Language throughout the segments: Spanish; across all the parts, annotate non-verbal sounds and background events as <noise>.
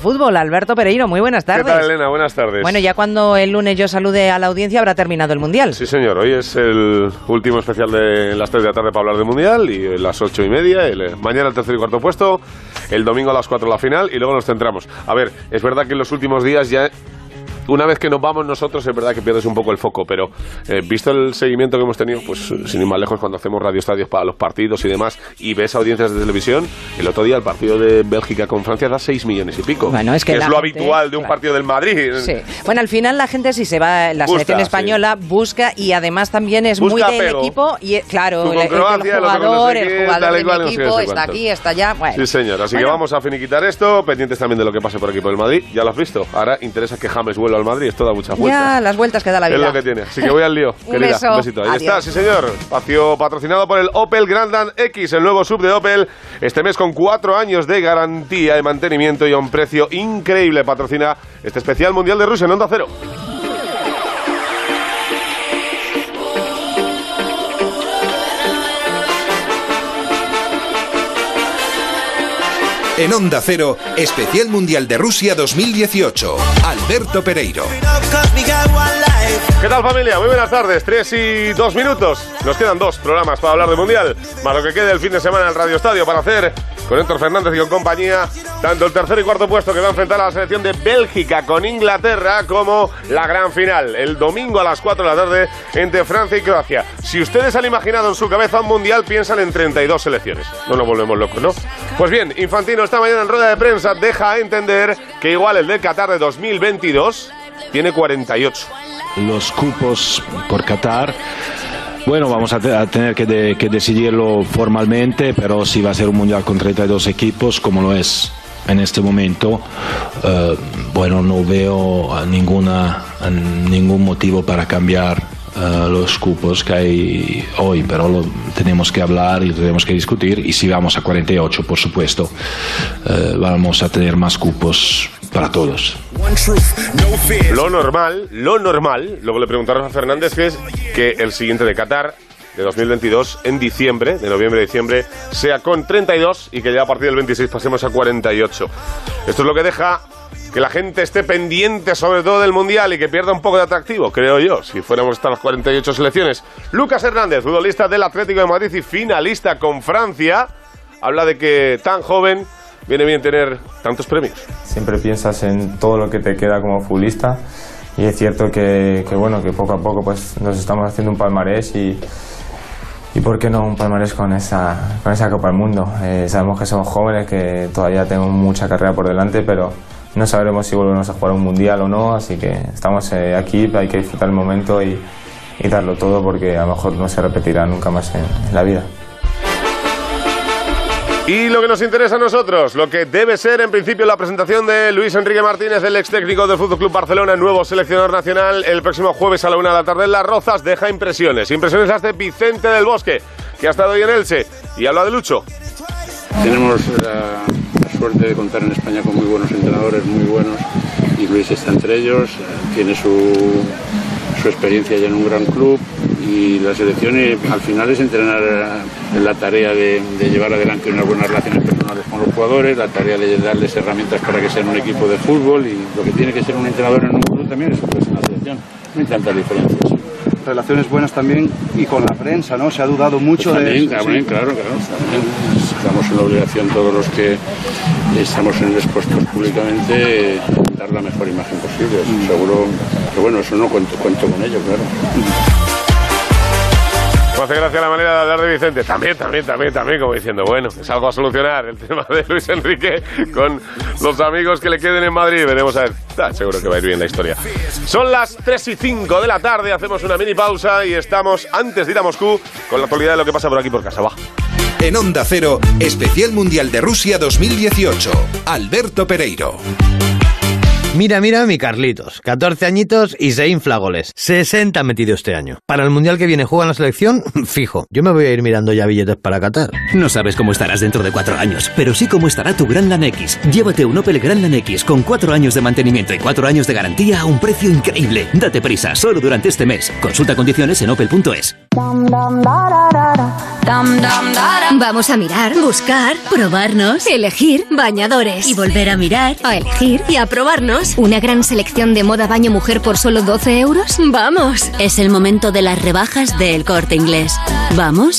Fútbol, Alberto Pereiro, muy buenas tardes. ¿Qué tal, Elena? Buenas tardes. Bueno, ya cuando el lunes yo salude a la audiencia habrá terminado el Mundial. Sí, señor. Hoy es el último especial de las 3 de la tarde para hablar del Mundial y las 8 y media. El, eh, mañana el tercer y cuarto puesto. El domingo a las 4 la final y luego nos centramos. A ver, es verdad que en los últimos días ya una vez que nos vamos nosotros es verdad que pierdes un poco el foco, pero eh, visto el seguimiento que hemos tenido, pues sin ir más lejos cuando hacemos radioestadios para los partidos y demás, y ves audiencias de televisión, el otro día el partido de Bélgica con Francia da 6 millones y pico. Bueno, es que, es la lo gente- habitual de un claro. partido del Madrid. Sí. Bueno, al final la gente si se va, la Busca, selección sí. española busca y además también es Busca muy del apego. equipo y eh, claro, el, el- el Croacia, el jugador, el jugador de sé qué, equipo no sé está aquí, está allá. Bueno. Sí, señor. Así que Bueno, vamos a finiquitar esto, pendientes también de lo que pase por aquí por el Madrid. Ya lo has visto. Ahora interesa que James vuelva al Madrid. Esto da muchas vueltas. Ya, las vueltas que da la Es vida. lo que tiene. Así que voy al lío. Un querida. beso. Un besito. Ahí Adiós. está, sí señor. Espacio patrocinado por el Opel Grandland X, el nuevo sub de Opel. Este mes con cuatro años de garantía de mantenimiento y a un precio increíble. Patrocina este especial Mundial de Rusia en Onda Cero. En Onda Cero, Especial Mundial de Rusia 2018. Alberto Pereiro. ¿Qué tal familia? Muy buenas tardes. Tres y dos minutos. Nos quedan dos programas para hablar de Mundial, más lo que quede el fin de semana en el Radio Estadio para hacer con Héctor Fernández y con compañía tanto el tercer y cuarto puesto que va a enfrentar a la selección de Bélgica con Inglaterra como la gran final, el domingo a las 4 de la tarde entre Francia y Croacia. Si ustedes han imaginado en su cabeza un Mundial, piensan en 32 selecciones. No nos volvemos locos, ¿no? Pues bien, Infantino esta mañana en rueda de prensa deja entender que igual el de Qatar de 2022 tiene 48. los cupos por Qatar. Bueno, vamos a, te- a tener que, de- que decidirlo formalmente, pero si va a ser un mundial con 32 equipos, como lo es en este momento, eh, bueno, no veo ninguna, ningún motivo para cambiar eh, los cupos que hay hoy, pero lo tenemos que hablar y tenemos que discutir. Y si vamos a 48, por supuesto, eh, vamos a tener más cupos para todos. Lo normal, lo normal, luego le preguntaron a Fernández que es que el siguiente de Qatar de 2022 en diciembre, de noviembre a diciembre, sea con 32 y que ya a partir del 26 pasemos a 48. Esto es lo que deja que la gente esté pendiente sobre todo del Mundial y que pierda un poco de atractivo, creo yo, si fuéramos hasta las 48 selecciones. Lucas Hernández, futbolista del Atlético de Madrid y finalista con Francia, habla de que tan joven viene bien tener tantos premios. siempre piensas en todo lo que te queda como futbolista y es cierto que, que, bueno que poco a poco pues nos estamos haciendo un palmarés y y por qué no un palmarés con esa con esa Copa del Mundo Eh, sabemos que somos jóvenes que todavía tenemos mucha carrera por delante pero no sabremos si volvemos a jugar un mundial o no así que estamos eh, aquí hay que disfrutar el momento y, y darlo todo porque a lo mejor no se repetirá nunca más en- en la vida Y lo que nos interesa a nosotros, lo que debe ser en principio la presentación de Luis Enrique Martínez, el ex técnico del Fútbol Club Barcelona, nuevo seleccionador nacional, el próximo jueves a la una de la tarde en Las Rozas, deja impresiones. Impresiones las de Vicente del Bosque, que ha estado hoy en Elche y habla de Lucho. Tenemos la, la suerte de contar en España con muy buenos entrenadores, muy buenos, y Luis está entre ellos, eh, tiene su, su experiencia ya en un gran club y la selección al final es entrenar eh, en la tarea de, de llevar adelante unas buenas relaciones personales con los jugadores, la tarea de darles herramientas para que sean un equipo de fútbol y lo que tiene que ser un entrenador en un club también es pues, en la selección. No hay tantas diferencias. Relaciones buenas también y con la prensa, ¿no? Se ha dudado mucho Pues también, de también, sí. claro, claro. también estamos en la obligación todos los que estamos en expuestos públicamente dar la mejor imagen posible. Seguro que bueno, eso no cuento, cuento con ello, claro. Me hace gracia la manera de hablar de Vicente. También, también, también, también, como diciendo, bueno, es algo a solucionar el tema de Luis Enrique con los amigos que le queden en Madrid. Veremos a ver. Está seguro que va a ir bien la historia. Son las 3 y 5 de la tarde, hacemos una mini pausa y estamos, antes de ir a Moscú, con la actualidad de lo que pasa por aquí por casa. En Onda Cero, Especial Mundial de Rusia 2018. Alberto Pereiro. Mira, mira mi Carlitos, 14 añitos y se infla goles. 60 ha metido este año. Para el Mundial que viene juega en la selección, <laughs> fijo. Yo me voy a ir mirando ya billetes para Qatar. No sabes cómo estarás dentro de cuatro años, pero sí cómo estará tu Grandland X. Llévate un Opel Grandland X con cuatro años de mantenimiento y cuatro años de garantía a un precio increíble. Date prisa, solo durante este mes. Consulta condiciones en opel.es. Vamos a mirar, buscar, probarnos, elegir, bañadores. Y volver a mirar, a elegir y a probarnos. ¿Una gran selección de moda baño mujer por solo 12 euros? ¡Vamos! Es el momento de las rebajas del corte inglés. ¿Vamos?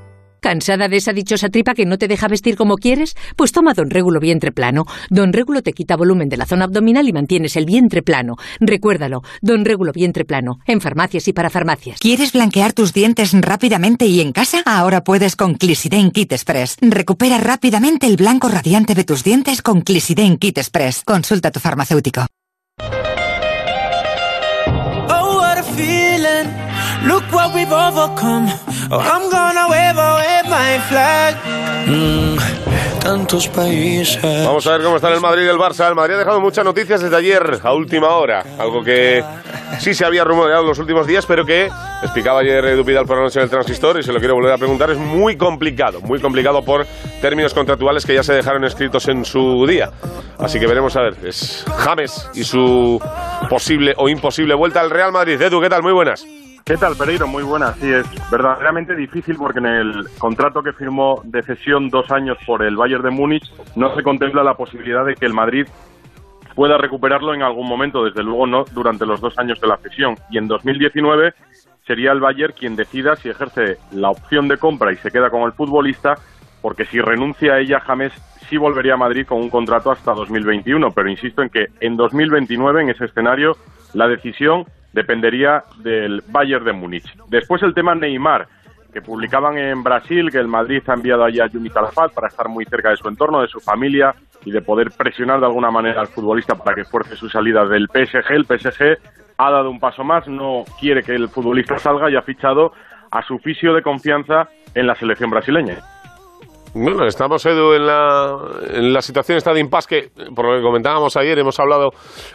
¿Cansada de esa dichosa tripa que no te deja vestir como quieres? Pues toma Don Régulo Vientre Plano. Don Régulo te quita volumen de la zona abdominal y mantienes el vientre plano. Recuérdalo, Don Régulo Vientre Plano, en farmacias y para farmacias. ¿Quieres blanquear tus dientes rápidamente y en casa? Ahora puedes con Clisiden Kit Express. Recupera rápidamente el blanco radiante de tus dientes con Clisiden Kit Express. Consulta a tu farmacéutico. Oh, what a feeling. Look what we've overcome. Oh, I'm gonna wave away my flag. Mm, tantos países. Vamos a ver cómo están el Madrid y el Barça. El Madrid ha dejado muchas noticias desde ayer a última hora. Algo que sí se había rumoreado en los últimos días, pero que explicaba ayer Edu Pidal por la noche en el transistor y se lo quiero volver a preguntar. Es muy complicado, muy complicado por términos contractuales que ya se dejaron escritos en su día. Así que veremos a ver. Es James y su posible o imposible vuelta al Real Madrid. Edu, ¿qué tal? Muy buenas. ¿Qué tal, Pereiro? Muy buena. Sí, es verdaderamente difícil porque en el contrato que firmó de cesión dos años por el Bayern de Múnich no se contempla la posibilidad de que el Madrid pueda recuperarlo en algún momento, desde luego no durante los dos años de la cesión. Y en 2019 sería el Bayern quien decida si ejerce la opción de compra y se queda con el futbolista, porque si renuncia a ella, James sí volvería a Madrid con un contrato hasta 2021. Pero insisto en que en 2029, en ese escenario, la decisión dependería del Bayern de Múnich. Después el tema Neymar, que publicaban en Brasil que el Madrid ha enviado allí a Juni Calafat para estar muy cerca de su entorno, de su familia y de poder presionar de alguna manera al futbolista para que fuerce su salida del PSG. El PSG ha dado un paso más, no quiere que el futbolista salga y ha fichado a su fisio de confianza en la selección brasileña. Bueno, estamos, Edu, en la, la situación esta de impasse que, por lo que comentábamos ayer, hemos hablado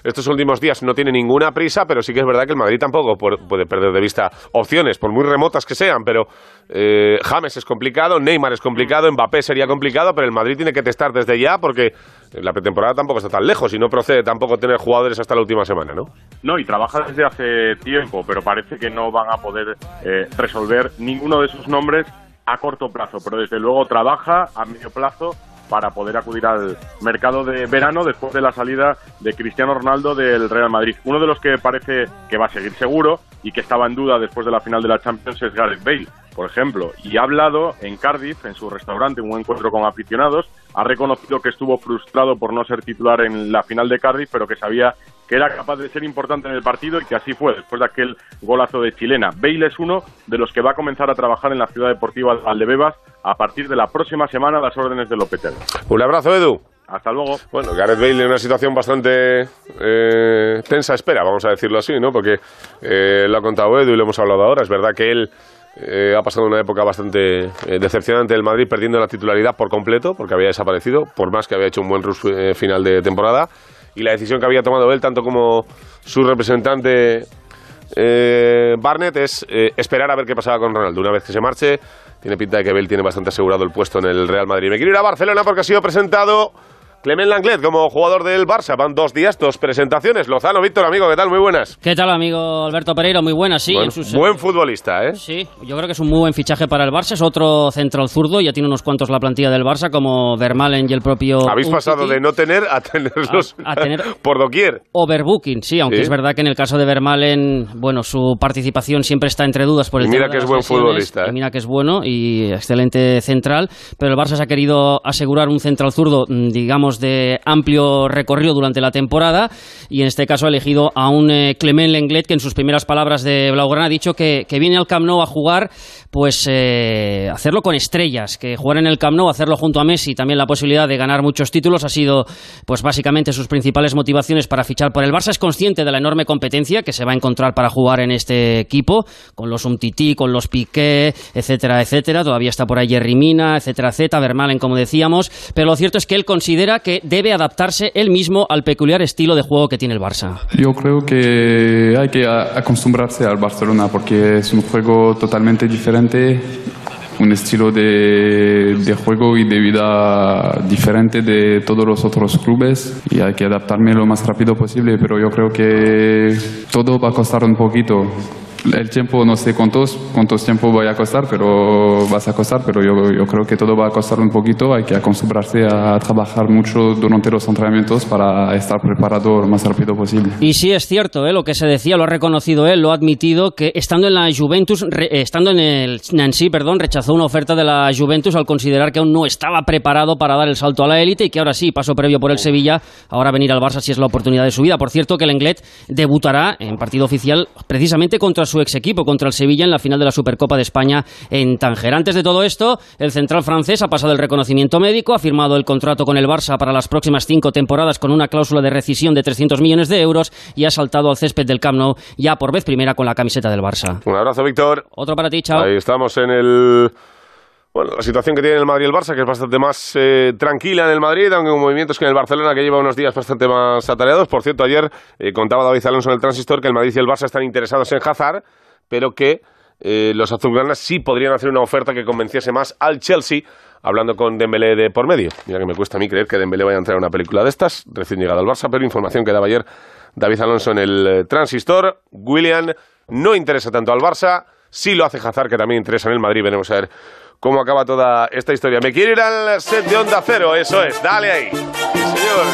estos últimos días, no tiene ninguna prisa, pero sí que es verdad que el Madrid tampoco puede perder de vista opciones, por muy remotas que sean, pero eh, James es complicado, Neymar es complicado, Mbappé sería complicado, pero el Madrid tiene que testar desde ya porque la pretemporada tampoco está tan lejos y no procede tampoco tener jugadores hasta la última semana, ¿no? No, y trabaja desde hace tiempo, pero parece que no van a poder eh, resolver ninguno de sus nombres a corto plazo, pero desde luego trabaja a medio plazo para poder acudir al mercado de verano después de la salida de Cristiano Ronaldo del Real Madrid. Uno de los que parece que va a seguir seguro y que estaba en duda después de la final de la Champions es Gareth Bale, por ejemplo, y ha hablado en Cardiff, en su restaurante, en un encuentro con aficionados, ha reconocido que estuvo frustrado por no ser titular en la final de Cardiff, pero que sabía que era capaz de ser importante en el partido y que así fue después de aquel golazo de chilena. Bale es uno de los que va a comenzar a trabajar en la ciudad deportiva Aldebebas a partir de la próxima semana a las órdenes de Lopetegui. Un abrazo, Edu. Hasta luego. Bueno, Gareth Bale en una situación bastante eh, tensa espera, vamos a decirlo así, ¿no? Porque eh, lo ha contado Edu y lo hemos hablado ahora. Es verdad que él eh, ha pasado una época bastante decepcionante del Madrid, perdiendo la titularidad por completo, porque había desaparecido, por más que había hecho un buen final de temporada y la decisión que había tomado él, tanto como su representante eh, Barnett, es eh, esperar a ver qué pasaba con Ronaldo. Una vez que se marche, tiene pinta de que Bale tiene bastante asegurado el puesto en el Real Madrid. Me quiero ir a Barcelona porque ha sido presentado Clement Langlet como jugador del Barça. Van dos días, dos presentaciones. Lozano, Víctor, amigo, ¿qué tal? Muy buenas. ¿Qué tal, amigo Alberto Pereiro? Muy buenas, sí. Buen, buen futbolista, ¿eh? Sí, yo creo que es un muy buen fichaje para el Barça. Es otro central zurdo. Ya tiene unos cuantos la plantilla del Barça, como Vermalen y el propio. Habéis pasado de no tener a tenerlos a, tener <laughs> por doquier. Overbooking, sí, aunque es verdad que en el caso de Vermalen, bueno, su participación siempre está entre dudas por el y mira que es buen futbolista. ¿eh? mira que es bueno y excelente central. Pero el Barça se ha querido asegurar un central zurdo, mm, de amplio recorrido durante la temporada y en este caso ha elegido a un eh, Clement Lenglet que en sus primeras palabras de Blaugrana ha dicho que, viene al Camp Nou a jugar pues eh, hacerlo con estrellas, que jugar en el Camp Nou, hacerlo junto a Messi, también la posibilidad de ganar muchos títulos ha sido pues básicamente sus principales motivaciones para fichar por el Barça. Es consciente de la enorme competencia que se va a encontrar para jugar en este equipo, con los Umtiti, con los Piqué, etcétera, etcétera. Todavía está por ahí Jerry Mina, etcétera, etcétera, Vermalen, como decíamos, pero lo cierto es que él considera que debe adaptarse él mismo al peculiar estilo de juego que tiene el Barça. Yo creo que hay que acostumbrarse al Barcelona porque es un juego totalmente diferente, un estilo de, de, juego y de vida diferente de todos los otros clubes y hay que adaptarme lo más rápido posible, pero yo creo que todo va a costar un poquito el tiempo no sé cuántos, cuántos tiempo voy a costar, pero vas a costar, pero yo, yo, creo que todo va a costar un poquito. Hay que acostumbrarse a trabajar mucho durante los entrenamientos para estar preparado lo más rápido posible. Y sí es cierto, ¿eh? lo que se decía, lo ha reconocido él, lo ha admitido, que estando en la Juventus, re, estando en el Nancy, perdón, rechazó una oferta de la Juventus al considerar que aún no estaba preparado para dar el salto a la élite y que ahora sí, paso previo por el Sevilla, ahora venir al Barça si es la oportunidad de su vida. Por cierto, que el Englet debutará en partido oficial precisamente contra su ex equipo contra el Sevilla en la final de la Supercopa de España en Tánger. Antes de todo esto, el central francés ha pasado el reconocimiento médico, ha firmado el contrato con el Barça para las próximas cinco temporadas con una cláusula de rescisión de 300 millones de euros y ha saltado al césped del Camp Nou ya por vez primera con la camiseta del Barça. Un abrazo, Víctor. Otro para ti, chao. Ahí estamos en el... Bueno, la situación que tiene el Madrid y el Barça, que es bastante más eh, tranquila en el Madrid, aunque con movimientos que en el Barcelona, que lleva unos días bastante más atareados. Por cierto, ayer eh, contaba David Alonso en el Transistor que el Madrid y el Barça están interesados en Hazard, pero que eh, los azulgranas sí podrían hacer una oferta que convenciese más al Chelsea, hablando con Dembélé de por medio. Mira que me cuesta a mí creer que Dembélé vaya a entrar a una película de estas, recién llegado al Barça, pero información que daba ayer David Alonso en el Transistor. William no interesa tanto al Barça, sí lo hace Hazard, que también interesa en el Madrid, veremos a ver cómo acaba toda esta historia. Me quiero ir al set de Onda Cero, eso es, dale ahí. señor.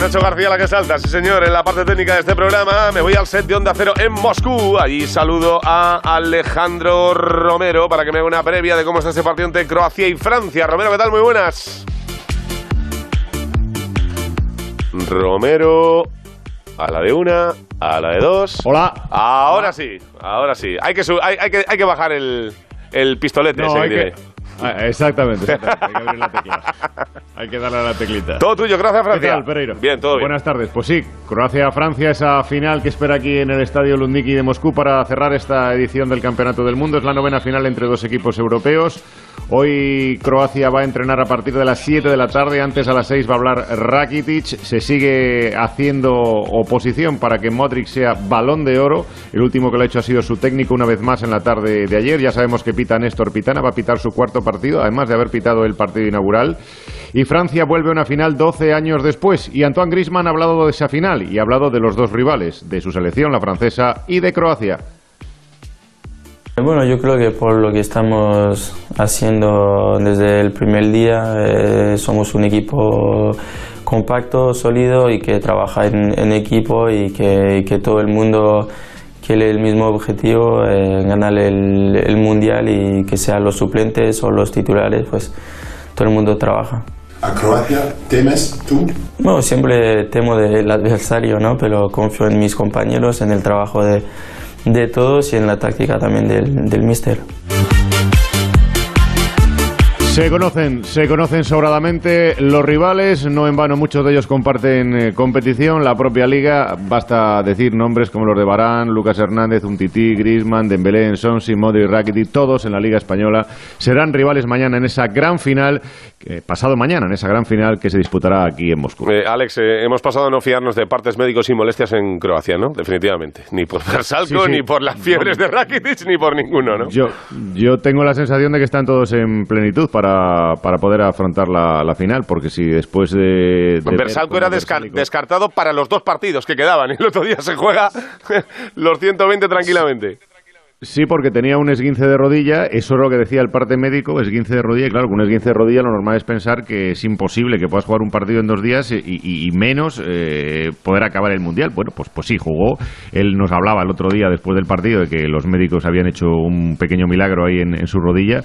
Nacho García la que salta, sí señor, en la parte técnica de este programa. Me voy al set de Onda Cero en Moscú. Allí saludo a Alejandro Romero para que me haga una previa de cómo está ese partido entre Croacia y Francia. Romero, ¿qué tal? Muy buenas. Romero, a la de una, a la de dos. Hola. Ahora sí, ahora sí. Hay que, hay, hay que, hay que bajar el, el pistolete no, ese hay que que, ah, exactamente, exactamente. Hay que abrir la tecla. Hay que darle a la teclita. Todo tuyo, gracias Francia. ¿Qué tal, Pereiro? Bien, todo bien. Buenas tardes. Pues sí, Croacia-Francia, esa final que espera aquí en el Estadio Lundiki de Moscú para cerrar esta edición del Campeonato del Mundo. Es la novena final entre dos equipos europeos. Hoy Croacia va a entrenar a partir de las 7 de la tarde. Antes a las 6 va a hablar Rakitic. Se sigue haciendo oposición para que Modric sea balón de oro. El último que lo ha hecho ha sido su técnico una vez más en la tarde de ayer. Ya sabemos que pita Néstor Pitana. Va a pitar su cuarto partido, además de haber pitado el partido inaugural. Y Francia vuelve a una final 12 años después. Y Antoine Griezmann ha hablado de esa final y ha hablado de los dos rivales, de su selección, la francesa, y de Croacia. Bueno, yo creo que por lo que estamos haciendo desde el primer día, eh, somos un equipo compacto, sólido y que trabaja en, en equipo y que, y que, todo el mundo quiere el mismo objetivo, eh, ganar el, el, mundial y que sean los suplentes o los titulares, pues todo el mundo trabaja. ¿A Croacia temes tú? Bueno, siempre temo del adversario, ¿no? pero confío en mis compañeros, en el trabajo de de todos y en la táctica también del, del míster. Se conocen, se conocen sobradamente los rivales, no en vano muchos de ellos comparten eh, competición, la propia liga, basta decir nombres como los de Barán, Lucas Hernández, Untiti, Griezmann, Dembélé, Ensonsi, Modri, Rakitic, todos en la liga española serán rivales mañana en esa gran final, eh, pasado mañana en esa gran final que se disputará aquí en Moscú. Eh, Alex, hemos pasado a no fiarnos de partes médicos y molestias en Croacia, ¿no? Definitivamente, ni por Versalco, sí, sí. ni por las fiebres no. de Rakitic, ni por ninguno, ¿no? Yo, yo tengo la sensación de que están todos en plenitud para, para poder afrontar la, la, final, porque si después de... de Versalco era descar descartado para los dos partidos que quedaban, y el otro día se juega <laughs> los 120 tranquilamente. Sí, porque tenía un esguince de rodilla, eso es lo que decía el parte médico, esguince de rodilla, y claro, con un esguince de rodilla lo normal es pensar que es imposible que puedas jugar un partido en dos días y, y, y menos eh, poder acabar el Mundial. Bueno, pues, pues sí, jugó. Él nos hablaba el otro día, después del partido, de que los médicos habían hecho un pequeño milagro ahí en, en su rodilla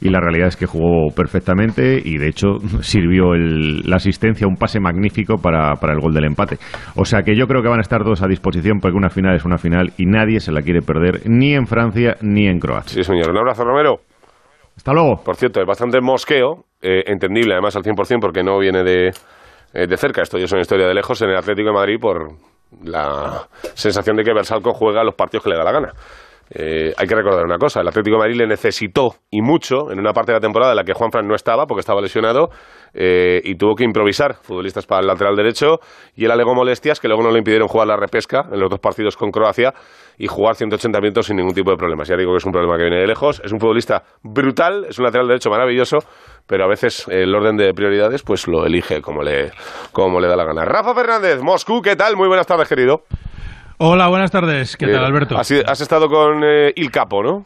y la realidad es que jugó perfectamente y de hecho <laughs> sirvió el, la asistencia, un pase magnífico para, para, el gol del empate. O sea que yo creo que van a estar todos a disposición porque una final es una final y nadie se la quiere perder ni en Francia ni en Croacia. Sí, señor. Un abrazo, Romero. Hasta luego. Por cierto, es bastante mosqueo, eh, entendible además al 100% porque no viene de, eh, de cerca. Esto ya es una historia de lejos en el Atlético de Madrid por la sensación de que Versalco juega los partidos que le da la gana. Eh, hay que recordar una cosa, el Atlético de Madrid le necesitó y mucho en una parte de la temporada en la que Juan Fran no estaba porque estaba lesionado eh, y tuvo que improvisar futbolistas para el lateral derecho y él alegó molestias que luego no le impidieron jugar la repesca en los dos partidos con Croacia y jugar 180 minutos sin ningún tipo de problemas. Ya digo que es un problema que viene de lejos, es un futbolista brutal, es un lateral derecho maravilloso, pero a veces el orden de prioridades pues lo elige como le, como le da la gana. Rafa Fernández, Moscú, ¿qué tal? Muy buenas tardes, querido. Hola, buenas tardes. ¿Qué tal, Eh, Alberto? Has, has estado con eh, Il Capo, ¿no?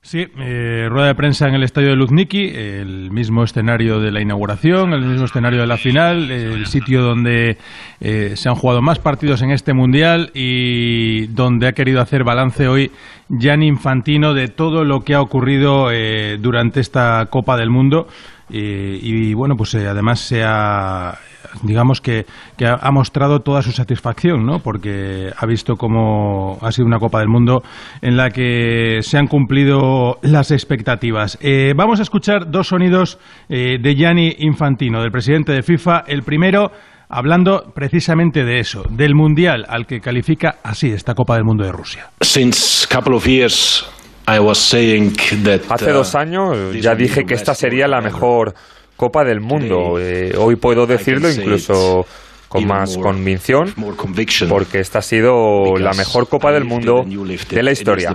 Sí, eh, rueda de prensa en el estadio de Luzniki, el mismo escenario de la inauguración, el mismo escenario de la final, el sitio donde eh, se han jugado más partidos en este mundial y donde ha querido hacer balance hoy Gianni Infantino de todo lo que ha ocurrido eh, durante esta Copa del Mundo. Eh, y bueno, pues eh, además se ha, digamos que, que ha, mostrado toda su satisfacción, ¿no? Porque ha visto cómo ha sido una Copa del Mundo en la que se han cumplido las expectativas. Eh, vamos a escuchar dos sonidos eh, de Gianni Infantino, del presidente de FIFA. El primero hablando precisamente de eso, del Mundial al que califica así esta Copa del Mundo de Rusia. Since couple of years I was saying that Hace uh, dos años ya dije que esta sería la mejor Copa del Mundo. Eh, hoy puedo decirlo incluso con más convicción, porque esta ha sido la mejor Copa del Mundo de la historia.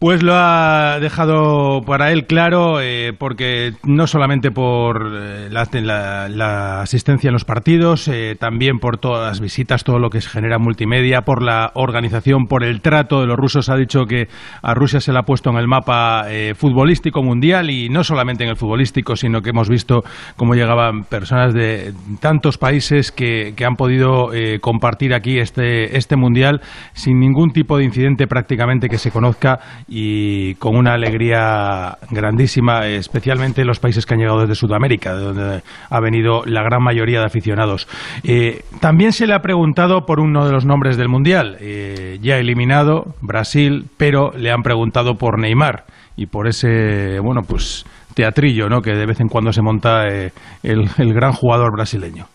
Pues lo ha dejado para él claro, eh, porque no solamente por eh, la, asistencia en los partidos, eh, también por todas las visitas, todo lo que se genera multimedia, por la organización, por el trato de los rusos. Ha dicho que a Rusia se le ha puesto en el mapa eh, futbolístico mundial y no solamente en el futbolístico, sino que hemos visto cómo llegaban personas de tantos países que, que han podido eh, compartir aquí este, este mundial sin ningún tipo de incidente prácticamente que se conozca y con una alegría grandísima, especialmente en los países que han llegado desde Sudamérica, de donde ha venido la gran mayoría de aficionados. Eh, también se le ha preguntado por uno de los nombres del mundial, eh, ya eliminado, Brasil, pero le han preguntado por Neymar y por ese, bueno, pues teatrillo, ¿no? Que de vez en cuando se monta eh, el, gran jugador brasileño.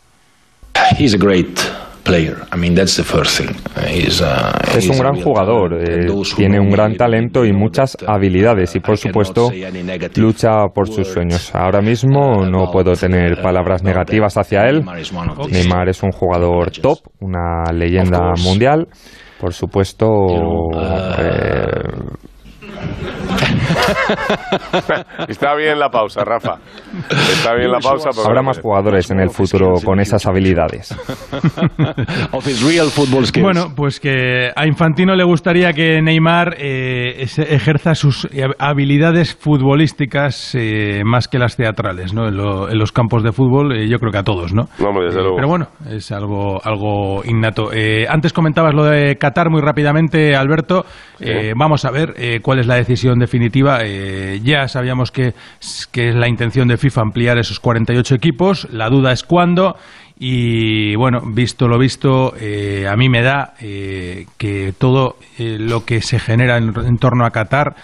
he's great player. I mean, that's the first thing. Uh, He's, uh, Es un gran jugador, eh, tiene un gran talento y muchas habilidades y por supuesto lucha por sus sueños. Ahora mismo no puedo tener palabras negativas hacia él. Neymar es un jugador top, una leyenda mundial. Por supuesto, eh, <laughs> Está bien la pausa, Rafa. Está bien la pausa. porque- habrá más jugadores en el futuro con esas habilidades. <laughs> Bueno, pues que a Infantino le gustaría que Neymar eh, ejerza sus eh, habilidades futbolísticas eh, más que las teatrales, ¿no? En, lo- en los campos de fútbol, eh, yo creo que a todos, ¿no? Desde Eh, luego. Pero bueno, es algo, algo innato. Eh, antes comentabas lo de Qatar muy rápidamente, Alberto. Eh, vamos a ver eh, cuál es la decisión definitiva. Eh, ya sabíamos que, que es la intención de FIFA ampliar esos 48 equipos. La duda es cuándo. Y bueno, visto lo visto, a mí me da que todo lo que se genera en, en torno a Qatar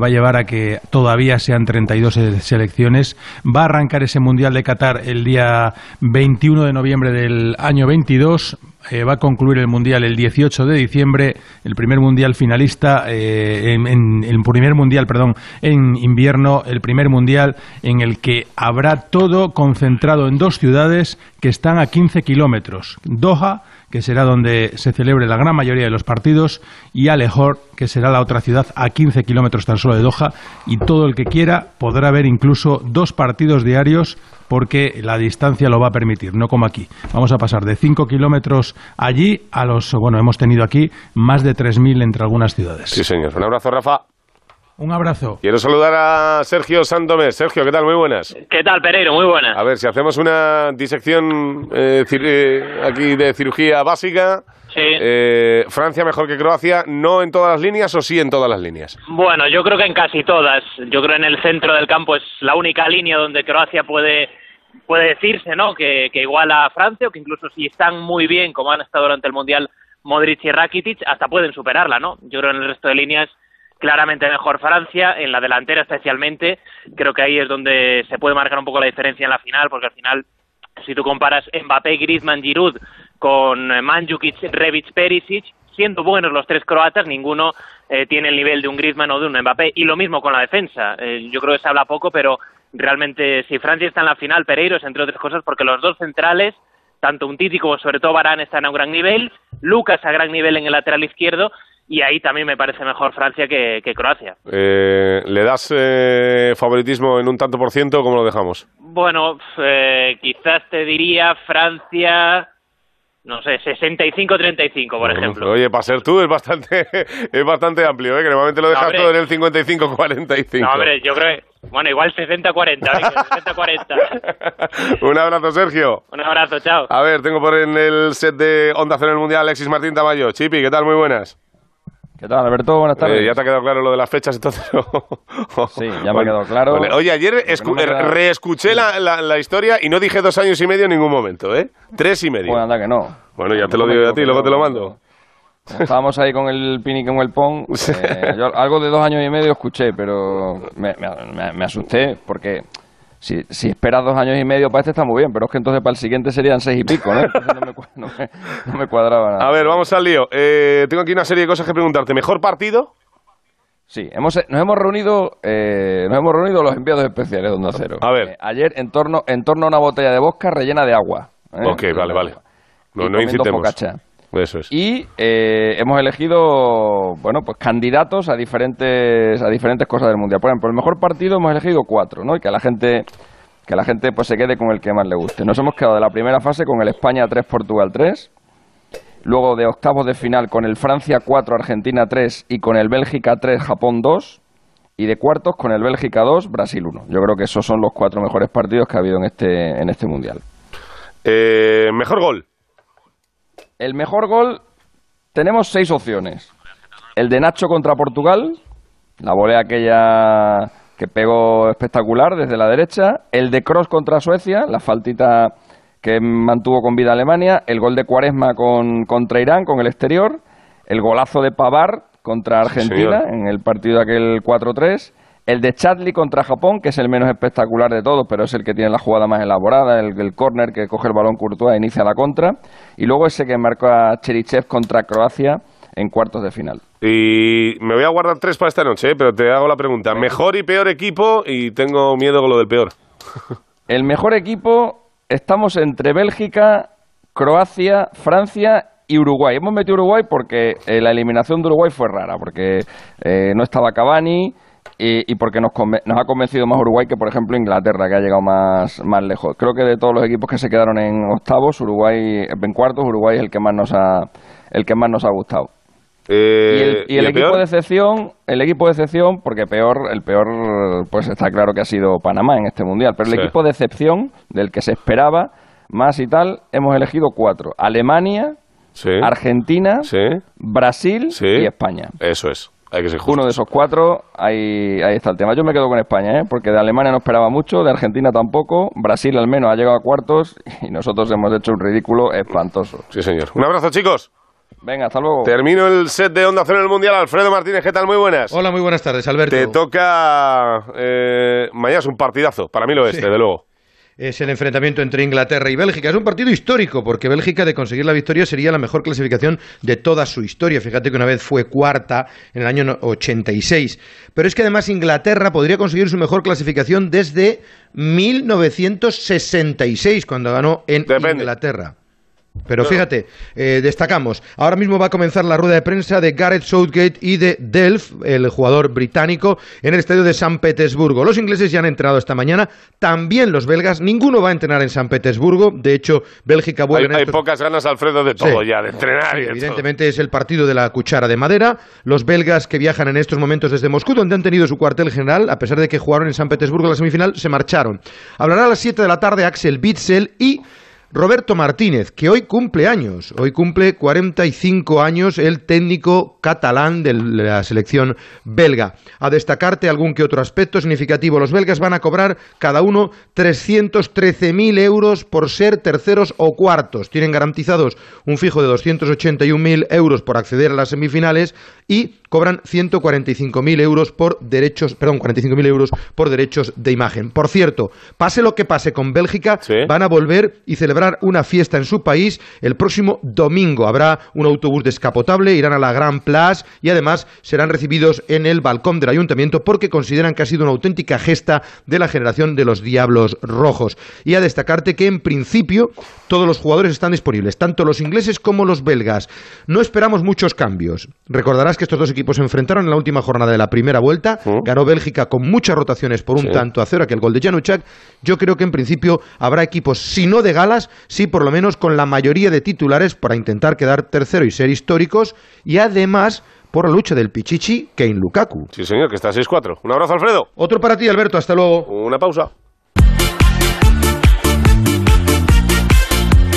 va a llevar a que todavía sean 32 se- selecciones. Va a arrancar ese Mundial de Qatar el día 21 de noviembre del año 22. Eh, va a concluir el Mundial el 18 de diciembre, el primer Mundial finalista, eh, en, el primer Mundial, perdón, en invierno, el primer Mundial en el que habrá todo concentrado en dos ciudades que están a 15 kilómetros. Doha, que será donde se celebre la gran mayoría de los partidos, y Alejor, que será la otra ciudad a 15 kilómetros tan solo de Doha, y todo el que quiera podrá ver incluso dos partidos diarios porque la distancia lo va a permitir, no como aquí. Vamos a pasar de 5 kilómetros allí a los, bueno, hemos tenido aquí más de 3.000 entre algunas ciudades. Sí, señor. Un abrazo, Rafa. Un abrazo. Quiero saludar a Sergio Santomé. Sergio, ¿qué tal? Muy buenas. ¿Qué tal, Pereiro? Muy buenas. A ver, si hacemos una disección eh, eh, aquí de cirugía básica, eh, Francia mejor que Croacia, ¿no en todas las líneas o sí en todas las líneas? Bueno, yo creo que en casi todas. Yo creo en el centro del campo es la única línea donde Croacia puede puede decirse, ¿no? Que, que iguala a Francia o que incluso si están muy bien como han estado durante el mundial Modric y Rakitic, hasta pueden superarla, ¿no? Yo creo en el resto de líneas claramente mejor Francia, en la delantera especialmente, creo que ahí es donde se puede marcar un poco la diferencia en la final, porque al final si tú comparas Mbappé, Griezmann, Giroud con Mandzukic, Rebic, Perisic, siendo buenos los tres croatas, ninguno eh, tiene el nivel de un Griezmann o de un Mbappé. Y lo mismo con la defensa. Eh, yo creo que se habla poco, pero realmente si Francia está en la final, Pereiro es entre otras cosas porque los dos centrales, tanto un Titi como sobre todo Barán están a un gran nivel, Lucas a gran nivel en el lateral izquierdo y ahí también me parece mejor Francia que, Croacia. Eh, ¿Le das favoritismo en un tanto por ciento o cómo lo dejamos? Bueno, quizás te diría Francia no sé, 65-35, por ejemplo. Oye, para ser tú es bastante, <laughs> es bastante amplio, ¿eh? que normalmente lo dejas todo en el 55-45. No, hombre, yo creo que, bueno, igual 60-40, 60-40. <laughs> Un abrazo, Sergio. Un abrazo, chao. A ver, tengo por en el set de Onda Cero en el Mundial Alexis Martín Tamayo. Chipi, ¿qué tal? Muy buenas. ¿Qué tal, Alberto? Buenas tardes. Eh, ¿Ya te ha quedado claro lo de las fechas entonces? sí, ya me ha quedado claro. Oye, ayer reescuché la, la, historia y no dije dos años y medio en ningún momento, ¿eh? Tres y medio. Bueno, anda que no. Bueno, ya te lo digo yo a ti, luego te lo mando. Estábamos ahí con el pini con el pong. Eh, yo algo de dos años y medio escuché, pero me, me, me asusté porque si, si esperas dos años y medio para este está muy bien, pero es que entonces para el siguiente serían seis y pico, ¿no? <laughs> no, me, no, me, cuadraba nada. A ver, vamos al lío. Eh, tengo aquí una serie de cosas que preguntarte. ¿Mejor partido? Sí, hemos, nos hemos reunido eh, nos hemos reunido los enviados especiales de Onda Cero. A ver. Eh, ayer en torno, en torno a una botella de bosca rellena de agua. Ok, vale, vale. No, no incitemos. Eso es. Y eh, hemos elegido, bueno, pues candidatos a diferentes, a diferentes cosas del mundial. Por ejemplo, el mejor partido hemos elegido cuatro, ¿no? Y que la gente, que la gente pues se quede con el que más le guste. Nos hemos quedado de la primera fase con el España 3, Portugal 3. Luego de octavos de final con el Francia 4, Argentina 3 y con el Bélgica 3, Japón 2. Y de cuartos con el Bélgica 2, Brasil 1. Yo creo que esos son los cuatro mejores partidos que ha habido en este, en este mundial. Eh, mejor gol. El mejor gol, tenemos seis opciones. El de Nacho contra Portugal, la volea aquella que pegó espectacular desde la derecha. El de Cross contra Suecia, la faltita que mantuvo con vida Alemania. El gol de Cuaresma con, contra Irán, con el exterior. El golazo de Pavar contra Argentina en el partido de aquel 4-3 el de Chadley contra Japón, que es el menos espectacular de todos, pero es el que tiene la jugada más elaborada, el, el córner que coge el balón Courtois e inicia la contra. Y luego ese que marca a Cherichev contra Croacia en cuartos de final. Y me voy a guardar tres para esta noche, ¿eh? pero te hago la pregunta. Mejor y peor equipo y tengo miedo con lo del peor. <laughs> el mejor equipo, estamos entre Bélgica, Croacia, Francia y Uruguay. Hemos metido Uruguay porque eh, la eliminación de Uruguay fue rara, porque eh, no estaba Cavani, y, porque nos, nos, ha convencido más Uruguay que, por ejemplo, Inglaterra, que ha llegado más, más lejos. Creo que de todos los equipos que se quedaron en octavos, Uruguay, en cuartos, Uruguay es el que más nos ha, el que más nos ha gustado. Eh, y el, equipo de excepción, el equipo de excepción, porque peor, el peor, pues está claro que ha sido Panamá en este mundial, pero el equipo de excepción, del que se esperaba más y tal, hemos elegido cuatro: Alemania, Argentina, Brasil y España. Eso es. Uno de esos cuatro, ahí, ahí está el tema. Yo me quedo con España, ¿eh? porque de Alemania no esperaba mucho, de Argentina tampoco, Brasil al menos ha llegado a cuartos y nosotros hemos hecho un ridículo espantoso. Sí, señor. Un abrazo, chicos. Venga, hasta luego. Termino el set de Onda Cero en el Mundial. Alfredo Martínez, ¿qué tal? Muy buenas. Hola, muy buenas tardes, Alberto. Te toca... Eh, mañana es un partidazo, para mí lo es, de luego es el enfrentamiento entre Inglaterra y Bélgica. Es un partido histórico porque Bélgica de conseguir la victoria sería la mejor clasificación de toda su historia. Fíjate que una vez fue cuarta en el año 86. Pero es que además Inglaterra podría conseguir su mejor clasificación desde 1966 cuando ganó en Inglaterra. Pero fíjate, eh, destacamos, ahora mismo va a comenzar la rueda de prensa de Gareth Southgate y de Delph, el jugador británico, en el estadio de San Petersburgo. Los ingleses ya han entrenado esta mañana, también los belgas, ninguno va a entrenar en San Petersburgo, de hecho, Bélgica vuelve... Hay, hay pocas ganas, Alfredo, de todo ya, de entrenar. evidentemente es el partido de la cuchara de madera. Los belgas que viajan en estos momentos desde Moscú, donde han tenido su cuartel general, a pesar de que jugaron en San Petersburgo la semifinal, se marcharon. Hablará a las 7 de la tarde Axel Bitzel y... Roberto Martínez, que hoy cumple años, hoy cumple 45 años el técnico catalán de la selección belga. A destacarte algún que otro aspecto significativo, los belgas van a cobrar cada uno 313.000 euros por ser terceros o cuartos. Tienen garantizados un fijo de 281.000 euros por acceder a las semifinales y cobran 145.000 euros por derechos, perdón, 45.000 euros por derechos de imagen. Por cierto, pase lo que pase con Bélgica, van a volver y celebrar una fiesta en su país el próximo domingo. Habrá un autobús descapotable, irán a la Gran Y además serán recibidos en el balcón del ayuntamiento porque consideran que ha sido una auténtica gesta de la generación de los Diablos Rojos. Y a destacarte que en principio todos los jugadores están disponibles, tanto los ingleses como los belgas. No esperamos muchos cambios. Recordarás que estos dos equipos se enfrentaron en la última jornada de la primera vuelta. Ganó Bélgica con muchas rotaciones por un tanto a cero, aquel gol de Januchak. Yo creo que en principio habrá equipos, si no de galas, sí por lo menos con la mayoría de titulares para intentar quedar tercero y ser históricos. Y además por la lucha del Pichichi Kane Lukaku. Sí, señor, que está 6-4. Un abrazo, Alfredo. Otro para ti, Alberto. Hasta luego. Una pausa.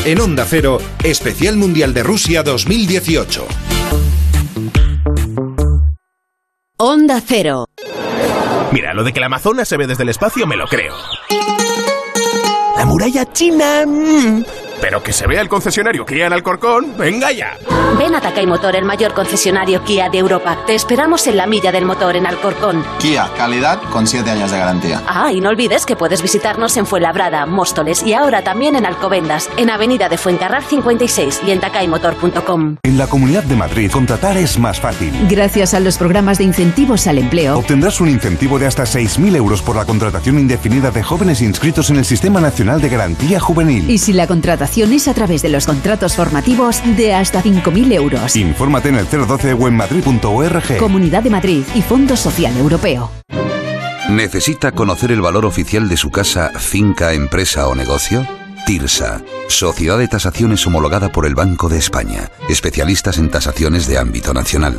En Onda Cero, Especial Mundial de Rusia 2018. Onda Cero. Mira, lo de que la Amazonas se ve desde el espacio me lo creo. La muralla china... mm, Pero que se vea el concesionario Kia en Alcorcón, venga ya. Ven a Takay Motor, el mayor concesionario Kia de Europa. Te esperamos en la milla del motor en Alcorcón. Kia, calidad con 7 años de garantía. Ah, y no olvides que puedes visitarnos en Fuenlabrada, Móstoles y ahora también en Alcobendas, en Avenida de Fuencarral 56 y en takaymotor.com. En la Comunidad de Madrid, contratar es más fácil. Gracias a los programas de incentivos al empleo, Obtendrás un incentivo de hasta 6.000 euros por la contratación indefinida de jóvenes inscritos en el Sistema Nacional de Garantía Juvenil. y si la contratación es a través de los contratos formativos, de hasta 5.000 euros. Infórmate en el 012 o en madrid.org. Comunidad de Madrid y Fondo Social Europeo. ¿Necesita conocer el valor oficial de su casa, finca, empresa o negocio? TIRSA, Sociedad de Tasaciones homologada por el Banco de España, especialistas en tasaciones de ámbito nacional.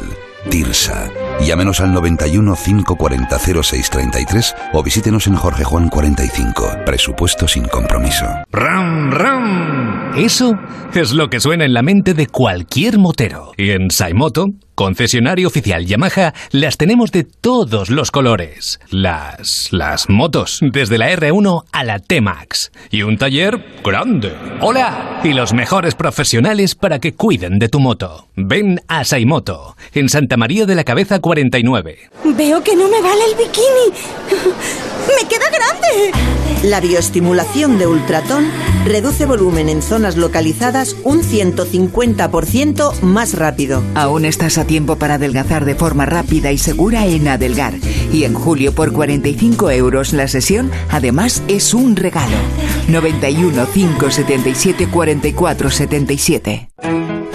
TIRSA. Llámenos al 91 540 0633 o visítenos en Jorge Juan 45. Presupuesto sin compromiso. ¡Ram, ram! Eso es lo que suena en la mente de cualquier motero. Y en Saimoto, concesionario oficial Yamaha, las tenemos de todos los colores. Las. las motos, desde la R1 a la T-Max. Y un taller grande. ¡Hola! Y los mejores profesionales para que cuiden de tu moto. Ven a Saimoto, en Santa María de la Cabeza 49. Veo que no me vale el bikini. ¡Me queda grande! La bioestimulación de ultratón reduce volumen en zonas localizadas un 150% más rápido. Aún estás a tiempo para adelgazar de forma rápida y segura en Adelgar. Y en julio por 45 euros la sesión, además es un regalo. 91 577 44 77.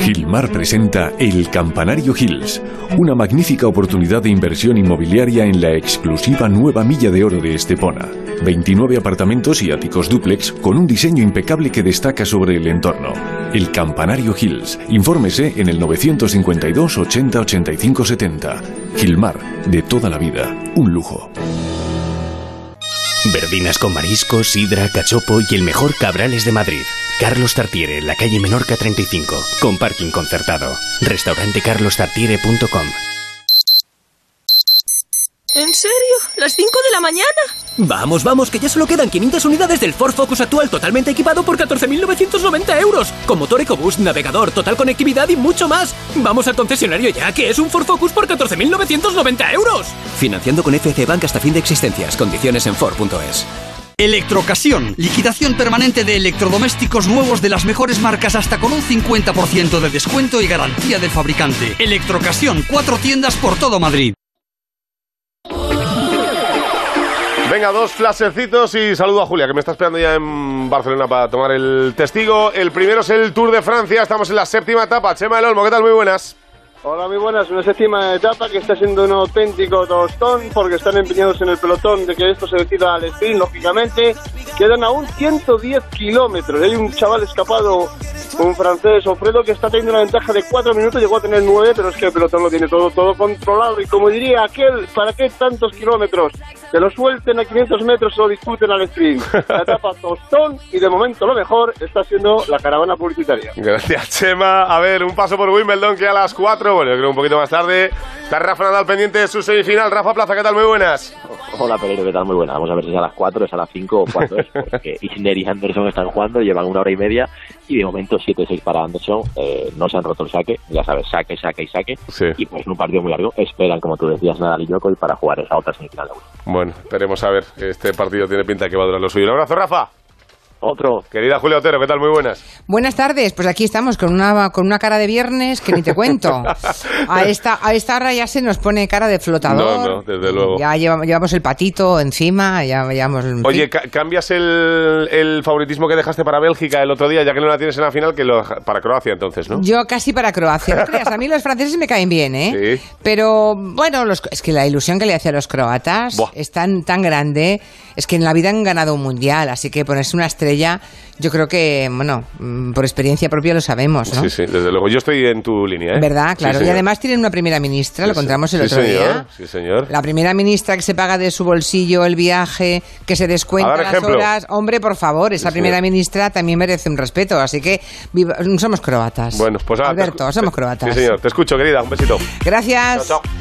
Gilmar presenta El Campanario Hills, una magnífica oportunidad de inversión inmobiliaria en la exclusiva nueva milla de oro de Estepona. 29 apartamentos y áticos dúplex con un diseño impecable que destaca sobre el entorno. El Campanario Hills. Infórmese en el 952 80 85 70. Gilmar, de toda la vida, un lujo. Verdinas con mariscos, sidra, cachopo y el mejor cabrales de Madrid. Carlos Tartiere, la calle Menorca 35, con parking concertado. Restaurante carlostartiere.com. ¿En serio? ¿Las 5 de la mañana? Vamos, vamos, que ya solo quedan 500 unidades del Ford Focus actual totalmente equipado por 14.990 euros. Con motor EcoBoost, navegador, total conectividad y mucho más. Vamos al concesionario ya, que es un Ford Focus por 14.990 euros. Financiando con FC Bank hasta fin de existencias. Condiciones en Ford.es. Electrocasión, liquidación permanente de electrodomésticos nuevos de las mejores marcas hasta con un 50% de descuento y garantía del fabricante. Electrocasión, cuatro tiendas por todo Madrid. Venga, dos flasecitos y saludo a Julia, que me está esperando ya en Barcelona para tomar el testigo. El primero es el Tour de Francia, estamos en la séptima etapa. Chema del Olmo, ¿qué tal? Muy buenas. Hola, muy buenas. Una séptima etapa que está siendo un auténtico tostón porque están empeñados en el pelotón de que esto se decida al sprint, lógicamente. Quedan aún 110 kilómetros. Hay un chaval escapado, un francés, Ofredo, que está teniendo una ventaja de 4 minutos. Llegó a tener 9, pero es que el pelotón lo tiene todo, todo controlado. Y como diría aquel, ¿para qué tantos kilómetros? que lo suelten a 500 metros o lo disputen al sprint. La <laughs> etapa tostón y de momento lo mejor está siendo la caravana publicitaria. Gracias, Chema. A ver, un paso por Wimbledon que a las 4, bueno, yo creo un poquito más tarde. Está Rafa Nadal pendiente de su semifinal. Rafa Plaza, ¿qué tal? Muy buenas. Hola, Pereiro, ¿qué tal? Muy buena. Vamos a ver si es a las 4, es a las 5 o cuándo es. <laughs> Porque Isner y Anderson están jugando, llevan una hora y media y de momento 7-6 para Anderson. Eh, no se han roto el saque, ya sabes, saque, saque y saque. Y pues en un partido muy largo esperan, como tú decías, Nadal y Djokovic para jugar esa otra semifinal. Bueno, esperemos a ver. Este partido tiene pinta que va a durar lo suyo. Un abrazo, Rafa. Otro. Querida Julia Otero, ¿qué tal? Muy buenas. Buenas tardes, pues aquí estamos con una, con una cara de viernes que ni te cuento. <laughs> A esta, a esta hora ya se nos pone cara de flotador. No, no, desde luego. Ya llevamos, llevamos el patito encima, ya llevamos... Oye, ca- ¿cambias el, el favoritismo que dejaste para Bélgica el otro día, ya que no la tienes en la final, que lo para Croacia entonces, ¿no? Yo casi para Croacia. No creas, a mí los franceses me caen bien, ¿eh? Sí. Pero bueno, los- es que la ilusión que le hace a los croatas Buah. es tan, tan grande. Es que en la vida han ganado un mundial, así que ponerse una estrella, yo creo que, bueno, mm, por experiencia propia lo sabemos, ¿no? Sí, sí, desde luego. Yo estoy en tu línea, ¿eh? ¿Verdad? Sí, Claro. y además tienen una primera ministra, lo Sí, contamos el Sí, otro señor, día. Sí, señor. La primera ministra que se paga de su bolsillo el viaje, que se descuenta las ejemplo. horas. Hombre, por favor, esa primera señor. ministra también merece un respeto. Así que viva- somos croatas. Bueno, pues te Alberto, somos croatas. Sí, señor. Te escucho, querida. Un besito. Gracias. Chao, chao.